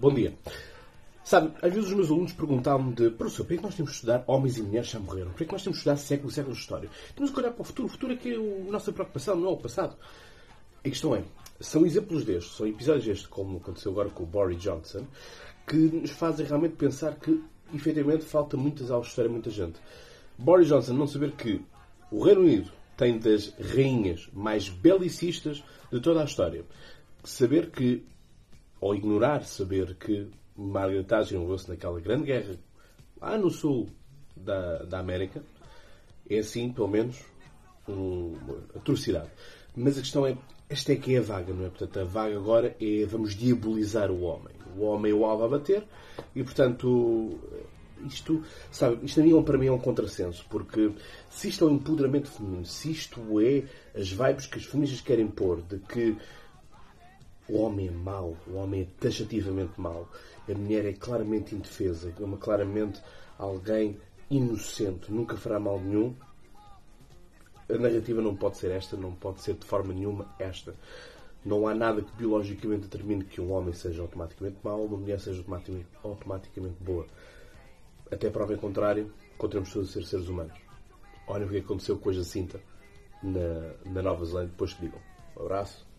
Bom dia. Sabe, às vezes os meus alunos perguntavam-me de professor, por que nós temos de estudar homens e mulheres que já morreram? Por que nós temos de estudar séculos e séculos de história? Temos que olhar para o futuro. O futuro é que é a nossa preocupação, não é o passado. A questão é, são exemplos destes, são episódios destes, como aconteceu agora com o Boris Johnson, que nos fazem realmente pensar que, efetivamente, falta muitas aulas de história a muita gente. Boris Johnson não saber que o Reino Unido tem das rainhas mais belicistas de toda a história. Saber que, ou ignorar saber que Margaret Thatcher envolveu-se naquela grande guerra lá no sul da, da América, é assim, pelo menos, uma atrocidade. Mas a questão é, esta é que é a vaga, não é? Portanto, a vaga agora é vamos diabolizar o homem. O homem é o alvo a bater e, portanto, isto, sabe, isto a mim, para mim é um contrassenso, porque se isto é um empoderamento feminino, se isto é as vibes que as feministas querem pôr de que o homem é mau, o homem é taxativamente mau, a mulher é claramente indefesa, é uma claramente alguém inocente, nunca fará mal nenhum, a narrativa não pode ser esta, não pode ser de forma nenhuma esta. Não há nada que biologicamente determine que um homem seja automaticamente mau, uma mulher seja automaticamente, boa. Até prova em contrário, continuamos todos a ser seres humanos. Olhem o que aconteceu com a Jacinta na, na Nova Zelândia, depois que digam. Um abraço.